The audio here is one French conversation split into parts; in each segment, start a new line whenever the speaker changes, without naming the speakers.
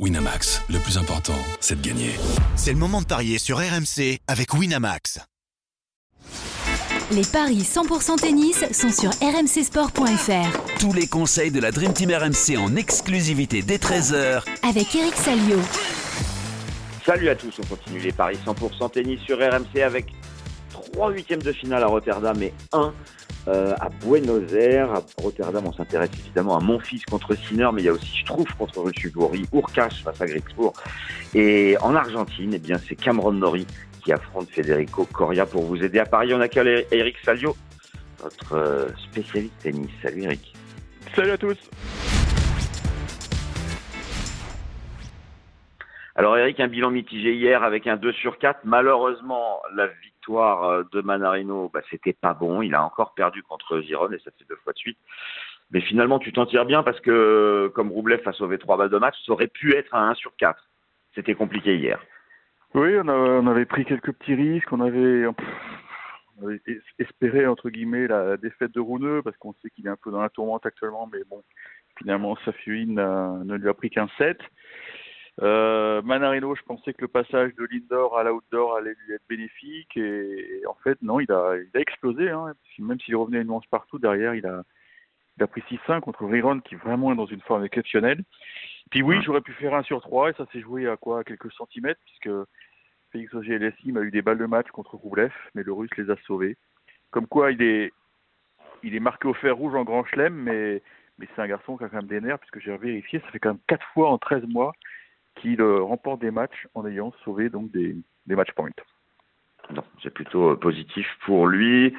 Winamax, le plus important, c'est de gagner.
C'est le moment de parier sur RMC avec Winamax.
Les paris 100% tennis sont sur rmcsport.fr.
Tous les conseils de la Dream Team RMC en exclusivité dès 13h
Avec Eric Salio.
Salut à tous, on continue les paris 100% tennis sur RMC avec 3 huitièmes de finale à Rotterdam et 1 euh, à Buenos Aires. À Rotterdam, on s'intéresse évidemment à mon fils contre Sinner, mais il y a aussi je trouve contre Ruchugori, Urkash face à Grexpour. Et en Argentine, eh bien, c'est Cameron Nori qui affronte Federico Coria pour vous aider à Paris. On accueille Eric Salio, notre euh, spécialiste tennis. Salut Eric.
Salut à tous.
Alors Eric, un bilan mitigé hier avec un 2 sur 4. Malheureusement, la victoire euh, de Manarino, bah, c'était pas bon. Il a encore perdu contre Giron et ça fait deux fois de suite. Mais finalement, tu t'en tires bien parce que comme Roublev a sauvé trois balles de match, ça aurait pu être un 1 sur 4. C'était compliqué hier.
Oui, on, avait pris quelques petits risques. On avait, espéré, entre guillemets, la défaite de Rouneux parce qu'on sait qu'il est un peu dans la tourmente actuellement. Mais bon, finalement, Safiuin ne lui a pris qu'un 7. Euh, Manarino, je pensais que le passage de l'indoor à l'outdoor allait lui être bénéfique et, en fait non, il a, il a explosé. Hein, même s'il revenait une manche partout derrière, il a, il a prit 6-5 contre Riron qui vraiment est dans une forme exceptionnelle. Puis oui, j'aurais pu faire un sur 3 et ça s'est joué à quoi à quelques centimètres puisque Félix auger a eu des balles de match contre Roublev, mais le Russe les a sauvés. Comme quoi, il est, il est marqué au fer rouge en grand chelem, mais, mais c'est un garçon qui a quand même des nerfs puisque j'ai vérifié, ça fait quand même 4 fois en 13 mois qu'il remporte des matchs en ayant sauvé donc des, des match points.
Non, c'est plutôt euh, positif pour lui.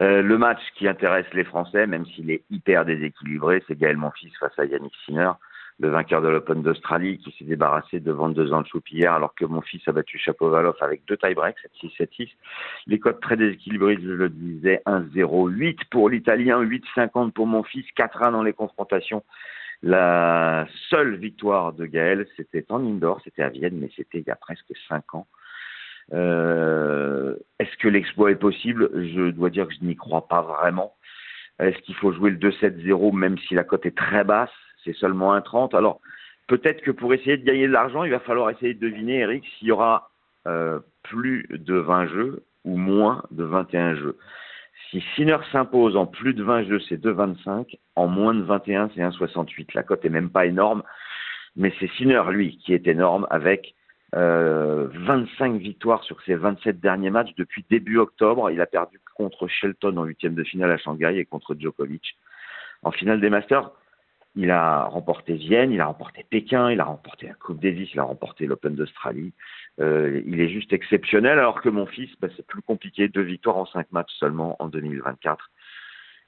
Euh, le match qui intéresse les Français, même s'il est hyper déséquilibré, c'est Gaël Monfils face à Yannick Sinner, le vainqueur de l'Open d'Australie, qui s'est débarrassé de 22 ans de choupe hier, alors que mon fils a battu Chapovalov avec deux tie-breaks, 7-6, 7-6. Les codes très déséquilibrés, je le disais, 1-0, 8 pour l'Italien, 8-50 pour mon fils, 4-1 dans les confrontations la seule victoire de Gaël, c'était en indoor, c'était à Vienne, mais c'était il y a presque cinq ans. Euh, Est-ce que l'exploit est possible? Je dois dire que je n'y crois pas vraiment. Est-ce qu'il faut jouer le 2-7-0 même si la cote est très basse? C'est seulement 1-30. Alors, peut-être que pour essayer de gagner de l'argent, il va falloir essayer de deviner, Eric, s'il y aura euh, plus de 20 jeux ou moins de 21 jeux. Si Sinner s'impose en plus de 20 jeux, c'est 2,25. En moins de 21, c'est 1,68. La cote est même pas énorme. Mais c'est Sinner, lui, qui est énorme avec euh, 25 victoires sur ses 27 derniers matchs depuis début octobre. Il a perdu contre Shelton en huitième de finale à Shanghai et contre Djokovic. En finale des Masters, il a remporté Vienne, il a remporté Pékin, il a remporté la Coupe Davis, il a remporté l'Open d'Australie. Euh, il est juste exceptionnel, alors que mon fils, bah, c'est plus compliqué, deux victoires en cinq matchs seulement en 2024.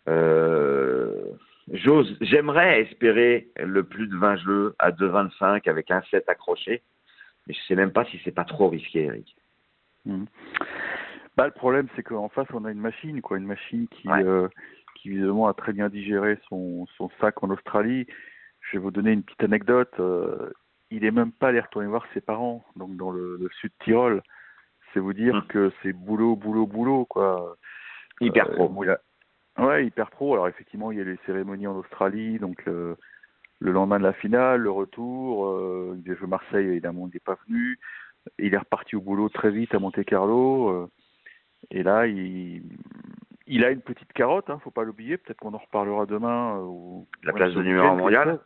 Euh, j'ose, j'aimerais espérer le plus de 20 jeux à 2,25 avec un 7 accroché, mais je sais même pas si c'est pas trop risqué, Eric.
Mmh. Bah, le problème, c'est qu'en face, on a une machine, quoi, une machine qui, euh, qui évidemment a très bien digéré son, son sac en Australie. Je vais vous donner une petite anecdote. Euh, il est même pas allé retourner voir ses parents, donc dans le, sud Tyrol. C'est vous dire hum. que c'est boulot, boulot, boulot, quoi.
Hyper pro.
Euh, ouais, hyper pro. Alors effectivement, il y a les cérémonies en Australie, donc le, lendemain de la finale, le retour. Euh, il jouer Marseille, évidemment, il n'est pas venu. Il est reparti au boulot très vite à Monte Carlo. Euh, et là, il, il a une petite carotte, hein, faut pas l'oublier. Peut-être qu'on en reparlera demain.
Euh, la place de numéro mondial.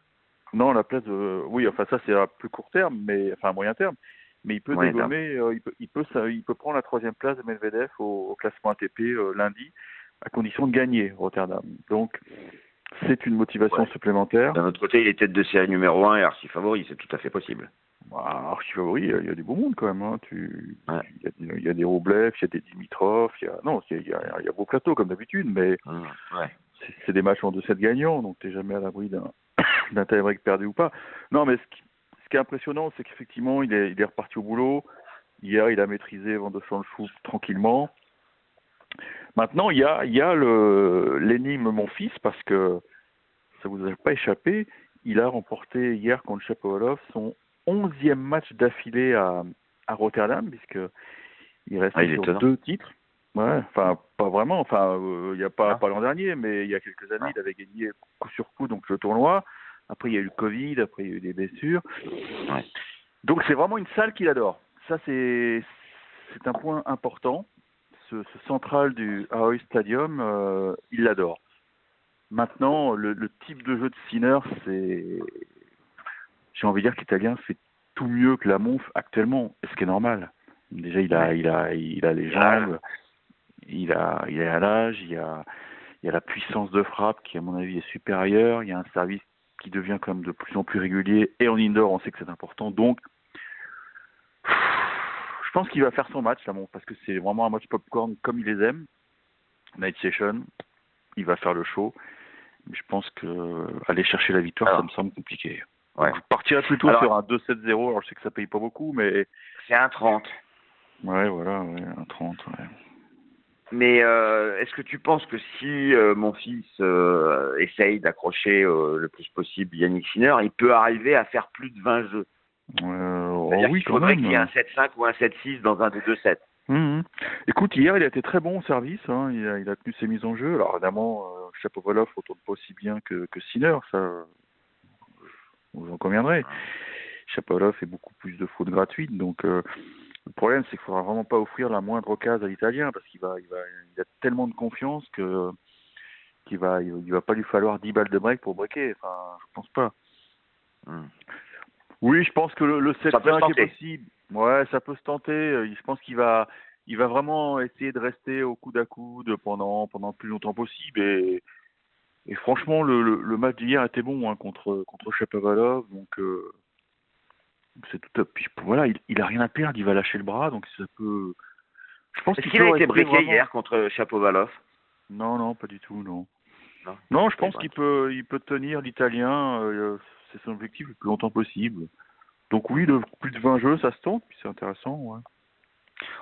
Non, la place de. Oui, enfin ça c'est à plus court terme, mais enfin à moyen terme. Mais il peut dégommer, euh, il peut, il peut, ça, il peut prendre la troisième place de Medvedev au, classement ATP euh, lundi, à condition de gagner Rotterdam. Donc c'est une motivation supplémentaire.
D'un autre côté, il est tête de série numéro 1 et archi favori, c'est tout à fait possible.
Bah, archi favori, il y, a du beau monde quand même. Hein. Tu, il, y a, des Roublev, il y a des Dimitrov, il y a non, il y a, il y a beau plateau comme d'habitude, mais
mmh,
c'est des matchs en 2-7 gagnants, donc tu n'es jamais à l'abri d'un d'un tie-break perdu ou pas. Non, mais ce qui, ce qui est impressionnant, c'est qu'effectivement, il est, il est reparti au boulot. Hier, il a maîtrisé Van de Chou tranquillement. Maintenant, il y a, il y a l'énigme mon fils, parce que ça vous a pas échappé. Il a remporté hier contre Chapovalov son onzième match d'affilée à, à Rotterdam, puisque il reste
ah,
sur deux titres. Ouais, enfin pas vraiment. Enfin, euh, il n'y a pas, ah. pas l'an dernier, mais il y a quelques années, il avait gagné coup sur coup donc le tournoi. Après, il y a eu le Covid, après, il y a eu des blessures.
Ouais.
Donc, c'est vraiment une salle qu'il adore. Ça, c'est c'est un point important. Ce, ce central du Ahoy Stadium, euh, il l'adore. Maintenant, le, le type de jeu de Sinner, c'est. J'ai envie de dire que l'Italien fait tout mieux que la Monf actuellement, ce qui est normal. Déjà, il a, il a, il a les jambes, il a, il a l'âge, il y a, il y a la puissance de frappe qui, à mon avis, est supérieure. Il y a un service qui devient quand même de plus en plus régulier. Et en indoor, on sait que c'est important. Donc, je pense qu'il va faire son match, là, bon, parce que c'est vraiment un match popcorn comme il les aime. Night Session, il va faire le show. Mais je pense que aller chercher la victoire,
Alors.
ça me semble compliqué.
Ouais.
Je partirais plutôt
Alors.
sur un 2-7-0. Alors, je sais que ça paye pas beaucoup, mais
C'est un 30.
ouais, voilà, ouais, un 30. Ouais.
Mais euh, est-ce que tu penses que si euh, mon fils euh, essaye d'accrocher le plus possible Yannick Sinner, il peut arriver à faire plus de 20 jeux?
Oh oui, quand
faudrait qu'il y ait un 7-5 ou un 7-6 dans un des deux sets.
Mhm. Écoute, hier, il a été très bon au service. Hein. Il, a, il a tenu ses mises en jeu. Alors, évidemment, Chapovalov ne retourne pas aussi bien que, que Sinner. Ça, vous en conviendrez. Chapovalov fait beaucoup plus de fautes gratuites. Donc, le problème, c'est qu'il faudra vraiment pas offrir la moindre occasion à l'Italien parce qu'il va, il va, il a tellement de confiance que qu'il va, il, va pas lui falloir 10 balles de break pour breaker. Enfin, je pense pas.
Hmm.
Oui, je pense que le, le
Ça peut se
7-5
tenter.
est possible. Ouais, ça peut se tenter. Je pense qu'il va, il va vraiment essayer de rester au coude à coude pendant, pendant le plus longtemps possible. Et, et franchement, le, le, le match d'hier était bon hein, contre, contre Shapovalov. Donc, euh, c'est tout puis, Voilà, il, il a rien à perdre. Il va lâcher le bras. Donc, ça peut. Je pense qu'il
a été
vraiment-
hier contre Chapovalov?
Non, non, pas du tout, non.
Non.
Non, je pense qu'il peut, il peut tenir l'Italien. euh, c'est son objectif le plus longtemps possible. Donc oui, le plus de 20 jeux, ça se tente, puis c'est intéressant. Ouais.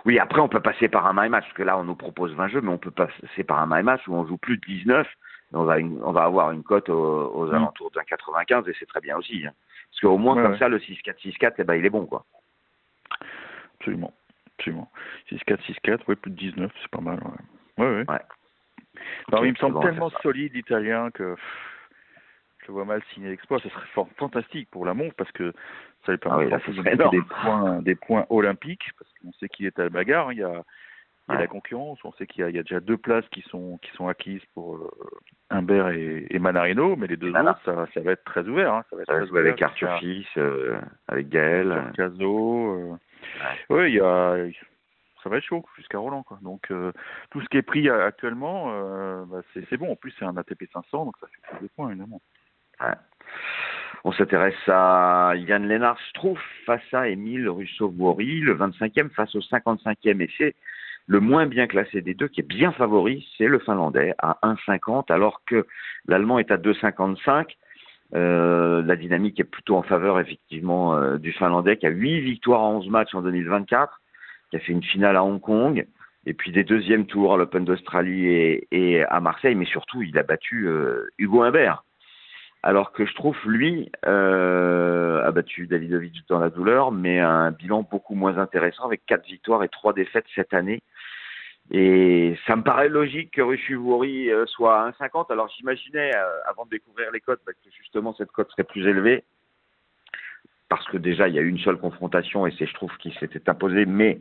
Oui, après on peut passer par un my match, parce que là on nous propose 20 jeux, mais on peut passer par un my match où on joue plus de 19, et on va, une- on va avoir une cote aux, aux
Mm.
alentours d'un 95, et c'est très bien aussi. hein. Parce qu'au moins
Ouais,
comme
ouais.
ça, le 6-4, 6-4, eh ben, il est bon. quoi.
Absolument. Absolument. 6-4, 6-4, ouais, plus de 19, c'est pas mal. Ouais, ouais. ouais.
Ouais.
Non, mais il me semble tellement solide l'italien que je le vois mal signer l'exploit. Ce serait fort, fantastique pour la montre parce que ça lui
Ah oui,
permet de des points, des points olympiques parce qu'on sait qu'il est à la bagarre. hein. Il y a, y a
Ouais.
la concurrence. On sait qu'il y, a- il y a déjà deux places qui sont, qui sont acquises pour euh, Humbert et, et Manarino, mais les deux autres, ça, ça va être très ouvert. Hein. Ça va être
Ça
très
jouer avec
ouvert
Arthur Fils, euh, avec Gaël.
Caso. Euh... Ouais, il y a, ça va être chaud jusqu'à Roland quoi. Donc euh, tout ce qui est pris euh, actuellement, euh, bah, c'est bon. En plus c'est un ATP 500, donc ça fait plus de points évidemment.
Ouais. On s'intéresse à Yann Lennart Struff face à Émile Russo-Vori, le 25e face au 55e. Et c'est le moins bien classé des deux qui est bien favori, c'est le Finlandais à 1,50, alors que l'Allemand est à 2,55. Euh, la dynamique est plutôt en faveur effectivement euh, du Finlandais qui a 8 victoires en 11 matchs en 2024, qui a fait une finale à Hong Kong, et puis des deuxièmes tours à l'Open d'Australie et, à Marseille, mais surtout il a battu euh, Hugo Humbert. Alors que je trouve, lui, a battu Davidovic dans la douleur, mais un bilan beaucoup moins intéressant avec quatre victoires et trois défaites cette année. Et ça me paraît logique que Ruchuvori euh, soit à 1,50. Alors j'imaginais, euh, avant de découvrir les cotes, bah, que justement cette cote serait plus élevée. Parce que déjà, il y a eu une seule confrontation et c'est, je trouve, qui s'était imposé, mais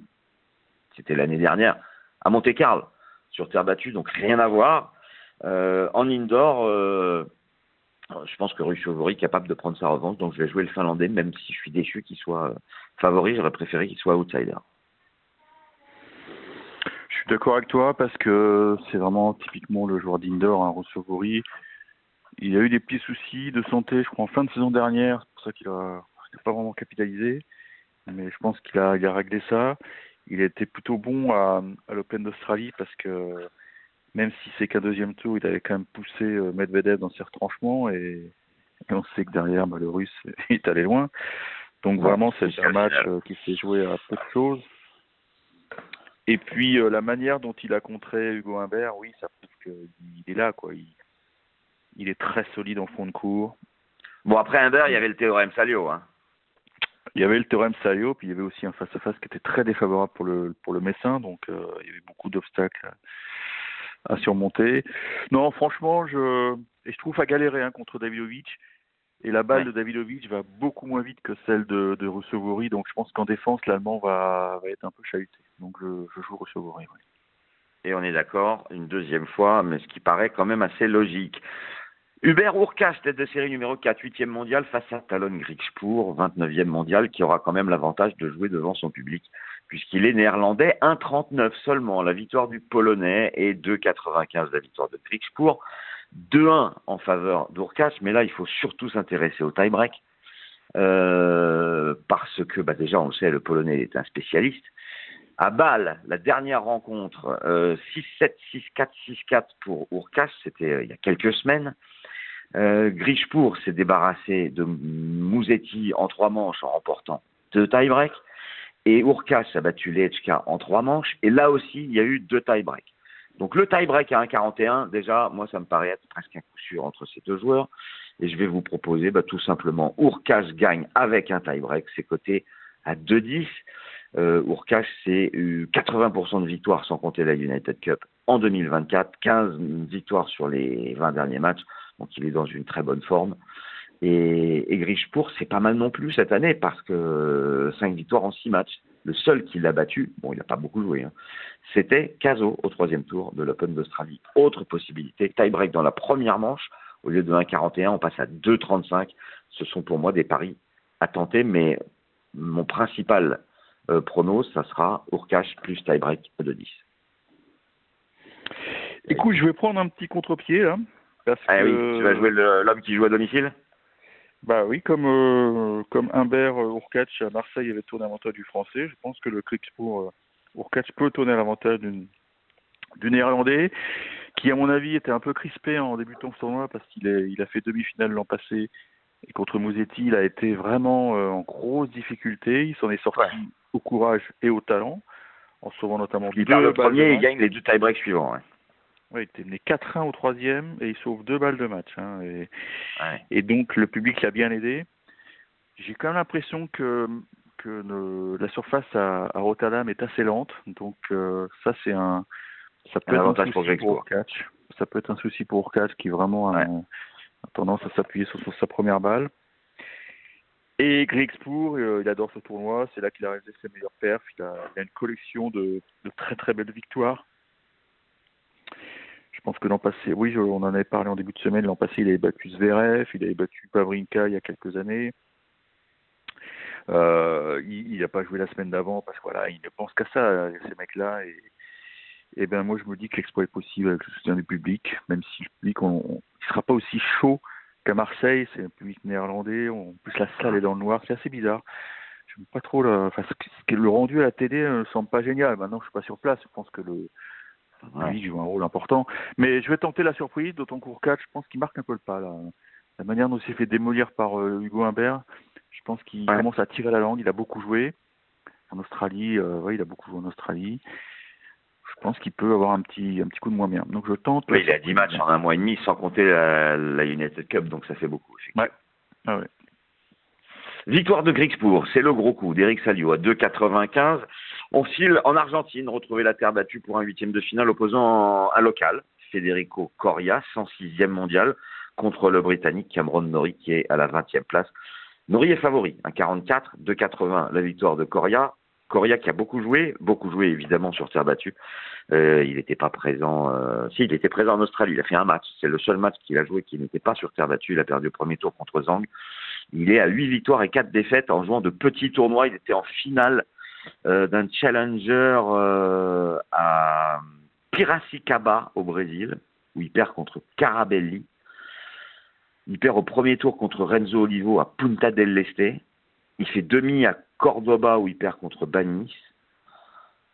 c'était l'année dernière, à Monte-Carlo, sur terre battue, donc rien à voir. Euh, en indoor, je pense que Ruchuvori est capable de prendre sa revanche, donc je vais jouer le Finlandais, même si je suis déçu qu'il soit favori, j'aurais préféré qu'il soit outsider.
Je suis d'accord avec toi parce que c'est vraiment typiquement le joueur d'indoor, hein, Rossovori. Il a eu des petits soucis de santé, je crois, en fin de saison dernière. C'est pour ça qu'il a, il pas vraiment capitalisé. Mais je pense qu'il a, il a réglé ça. Il a été plutôt bon à, à l'Open d'Australie parce que même si c'est qu'un deuxième tour, il avait quand même poussé euh, Medvedev dans ses retranchements et, et on sait que derrière, bah, le Russe est allé loin. Donc vraiment, c'est un match euh, qui s'est joué à peu de choses. Et puis euh, la manière dont il a contré Hugo Humbert, oui, ça prouve qu'il est là, quoi. Il, il est très solide en fond de cours.
Bon, après Humbert, il y avait le théorème Salio. Hein.
Il y avait le théorème Salio, puis il y avait aussi un face-à-face qui était très défavorable pour le pour le Messin, donc euh, il y avait beaucoup d'obstacles à surmonter. Non, franchement, je et je trouve à galérer hein, contre Davidovic. Et la balle
Ouais.
de Davidovic va beaucoup moins vite que celle de, de Russovori, donc je pense qu'en défense, l'Allemand va, va être un peu chahuté. Donc je, je joue Russovori. ouais.
Et on est d'accord, une deuxième fois, mais ce qui paraît quand même assez logique. Hubert Urkach, tête de série numéro 4, 8e mondial, face à Talon Griekspoor, 29e mondial, qui aura quand même l'avantage de jouer devant son public, puisqu'il est néerlandais, 1,39 seulement, la victoire du Polonais, et 2,95 la victoire de Griekspoor. 2-1 en faveur d'Urkach, mais là, il faut surtout s'intéresser au tie-break, euh, parce que, bah, déjà, on le sait, le Polonais est un spécialiste. À Bâle, la dernière rencontre, euh, 6-7, 6-4, 6-4 pour Urkach, c'était euh, il y a quelques semaines. Euh, Grishpour s'est débarrassé de Mouzetti en trois manches en remportant deux tie-breaks. Et Urkach a battu Lechka en trois manches. Et là aussi, il y a eu deux tie-breaks. Donc le tie-break à 1,41, déjà, moi, ça me paraît être presque un coup sûr entre ces deux joueurs. Et je vais vous proposer bah, tout simplement Urkach gagne avec un tie-break. C'est coté à 2,10. Euh, Urkach, c'est euh, 80% de victoires sans compter la United Cup en 2024, 15 victoires sur les 20 derniers matchs, donc il est dans une très bonne forme. Et, et Grishpour, c'est pas mal non plus cette année parce que 5 victoires en 6 matchs. Le seul qui l'a battu, bon, il n'a pas beaucoup joué, hein, c'était Caso au troisième tour de l'Open d'Australie. Autre possibilité, tie-break dans la première manche, au lieu de 1,41, on passe à 2,35. Ce sont pour moi des paris à tenter, mais mon principal euh, prono, ça sera Urkach plus tie-break de 10.
Écoute, je vais prendre un petit contre-pied là. Parce
Ah
que,
oui, tu vas jouer l'homme qui joue à domicile?
Bah oui, comme euh, comme Humbert euh, Urkach à Marseille avait tourné l'avantage du français, je pense que le Griekspoor euh, Urkach peut tourner l'avantage d'une du néerlandais qui à mon avis était un peu crispé en débutant ce tournoi parce qu'il est il a fait demi-finale l'an passé et contre Mouzetti, il a été vraiment euh, en grosse difficulté, il s'en est sorti
Ouais.
au courage et au talent en sauvant notamment
Il perd le premier, il
match.
gagne les deux tie-breaks suivants. ouais.
Ouais, il était mené 4-1 au troisième et il sauve deux balles de match. hein, et,
Ouais.
et donc le public l'a bien aidé. J'ai quand même l'impression que, que le- la surface à, à Rotterdam est assez lente. Donc euh, ça c'est un ça peut
Un
être un
avantage pour
souci pour
Griekspoor.
Urkach. Ça peut être un souci pour Urkach qui vraiment a,
Ouais.
a tendance à s'appuyer sur, sur sa première balle. Et Griekspoor, euh, il adore ce tournoi. C'est là qu'il a réalisé ses meilleurs perfs. Il a, il a une collection de, de très très belles victoires. Je pense que l'an passé, oui, on en avait parlé en début de semaine. L'an passé, il avait battu Zverev, il avait battu Pavrinka il y a quelques années. Euh, il n'a pas joué la semaine d'avant parce que voilà, il ne pense qu'à ça, euh, ces mecs-là. Et, et ben moi, je me dis que l'exploit est possible avec le soutien du public, même si le public, il sera pas aussi chaud qu'à Marseille. C'est un public néerlandais. En plus, la salle est dans le noir. C'est assez bizarre. Je pas trop le rendu à la télé ne me semble pas génial. Maintenant, je suis pas sur place. Je pense que le
Ouais.
lui joue un rôle important. Mais je vais tenter la surprise, d'autant qu'Ourkach, je pense qu'il marque un peu le pas. Là. La manière dont il s'est fait démolir par euh, Hugo Humbert, je pense qu'il
Ouais.
commence à tirer la langue. Il a beaucoup joué en Australie. euh, ouais, il a beaucoup joué en Australie. Je pense qu'il peut avoir un petit, un petit coup de moins bien. Donc je tente.
Oui, il a 10 matchs en un mois et demi, sans compter la, la United Cup, donc ça fait beaucoup.
Ouais. Ah ouais.
Victoire de Griekspoor, c'est le gros coup d'Eric Salio à 2,95. On file en Argentine, retrouver la terre battue pour un huitième de finale opposant un local, Federico Coria, 106e mondial, contre le Britannique Cameron Norrie qui est à la 20e place. Norrie est favori, un 44, 2,80 la victoire de Coria. Coria qui a beaucoup joué, beaucoup joué évidemment sur terre battue. Euh, il n'était pas présent, euh, si il était présent en Australie, il a fait un match, c'est le seul match qu'il a joué qui n'était pas sur terre battue, il a perdu le premier tour contre Zhang. Il est à 8 victoires et 4 défaites en jouant de petits tournois. Il était en finale d'un challenger euh, à Piracicaba au Brésil, où il perd contre Carabelli. Il perd au premier tour contre Renzo Olivo à Punta del Este. Il fait demi à Cordoba où il perd contre Banis.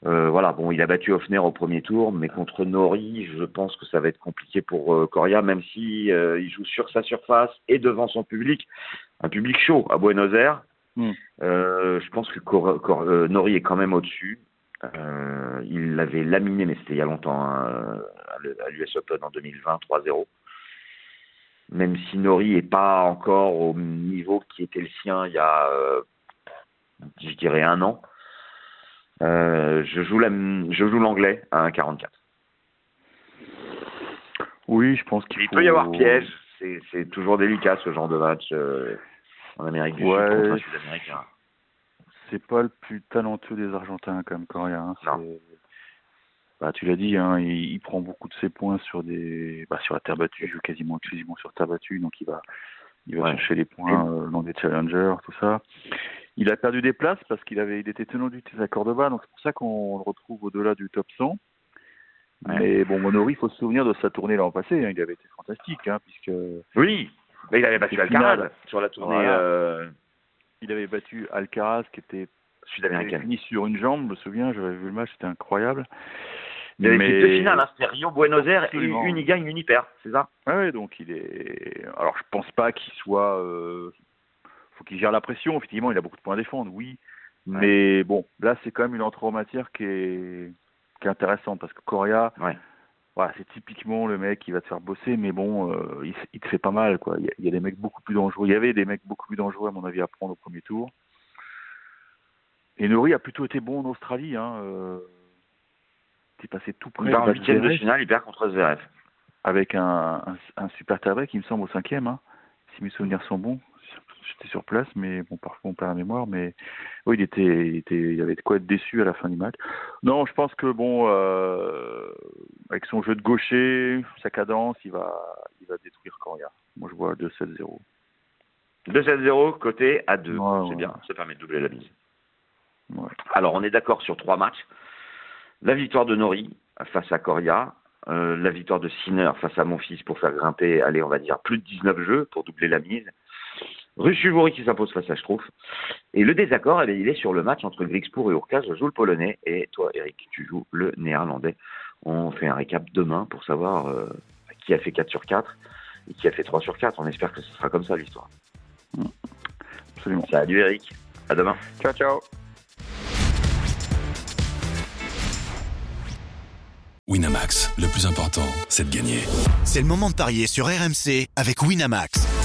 Euh, voilà, bon, il a battu Hoffner au premier tour, mais contre Nori, je pense que ça va être compliqué pour euh, Coria, même si euh, il joue sur sa surface et devant son public, un public chaud à Buenos Aires.
Mm.
Euh, je pense que Cor- Cor- euh, Nori est quand même au-dessus. Euh, il l'avait laminé, mais c'était il y a longtemps, hein, à l'US Open en 2020, 3-0. Même si Nori n'est pas encore au niveau qui était le sien il y a, je dirais, un an. Je joue la, l'anglais à 1,44.
Oui, je pense qu'il
Il
faut...
peut y avoir piège. C'est toujours délicat ce genre de match en Amérique du
Ouais.
Sud contre un Sud-Américain.
C'est pas le plus talentueux des Argentins comme Correa. Hein.
Non.
Bah, tu l'as dit, hein, il, il prend beaucoup de ses points sur des, bah, sur la terre battue, il joue quasiment exclusivement sur terre battue, donc il va, il va
Ouais.
chercher les points euh, dans des challengers, tout ça. Il a perdu des places parce qu'il avait, il était tenant du à Cordoba, donc c'est pour ça qu'on le retrouve au-delà du top 100.
Ouais.
Mais bon, Monori, il faut se souvenir de sa tournée l'an passé, hein, il avait été fantastique, hein, puisque
Oui, mais il avait battu Alcaraz sur la tournée
Voilà.
euh,
il avait battu Alcaraz qui était
sud-américaine.
fini sur une jambe, je me souviens, j'avais vu le match, c'était incroyable.
Il y avait
Mais-
deux finales, hein, c'était Rio, Buenos Aires, et une il gagne, une il perd, c'est ça?
Ouais, donc il est. Alors je pense pas qu'il soit. euh, faut qu'il gère la pression. Effectivement, il a beaucoup de points à défendre, oui. Mais bon, là c'est quand même une entrée en matière qui est qui est intéressante parce que Coria,
Ouais.
Voilà, c'est typiquement le mec qui va te faire bosser, mais bon, euh, il, il te fait pas mal, quoi. Il y, a, il y a des mecs beaucoup plus dangereux. Il y avait des mecs beaucoup plus dangereux à mon avis à prendre au premier tour. Et Nori a plutôt été bon en Australie, hein. Euh, il est passé tout près
Il en huitième de finale, il perd contre Zverev.
avec un, un, un super tie-break, il me semble, au cinquième, hein, si mes souvenirs sont bons. J'étais sur place, mais bon, parfois on perd la mémoire. Mais oui, il était, il était, il avait de quoi être déçu à la fin du match. Non, je pense que bon, euh, avec son jeu de gaucher, sa cadence, il va, il va détruire Coria. Moi, je vois 2-7-0.
2-7-0, côté à 2.
Ouais,
c'est
ouais.
bien, ça permet de doubler la mise.
Ouais.
Alors, on est d'accord sur trois matchs. La victoire de Nori face à Coria, euh, la victoire de Sinner face à mon fils pour faire grimper, allez, on va dire, plus de 19 jeux pour doubler la mise. Ruchuvori qui s'impose face à Schtroumpf. Et le désaccord, eh bien, il est sur le match entre Grixpour et Urkaz. Je joue le polonais et toi, Eric, tu joues le néerlandais. On fait un récap demain pour savoir euh, qui a fait 4 sur 4 et qui a fait 3 sur 4. On espère que ce sera comme ça l'histoire.
Absolument.
Salut Eric, à demain.
Ciao, ciao.
Winamax, le plus important, c'est de gagner.
C'est le moment de parier sur RMC avec Winamax.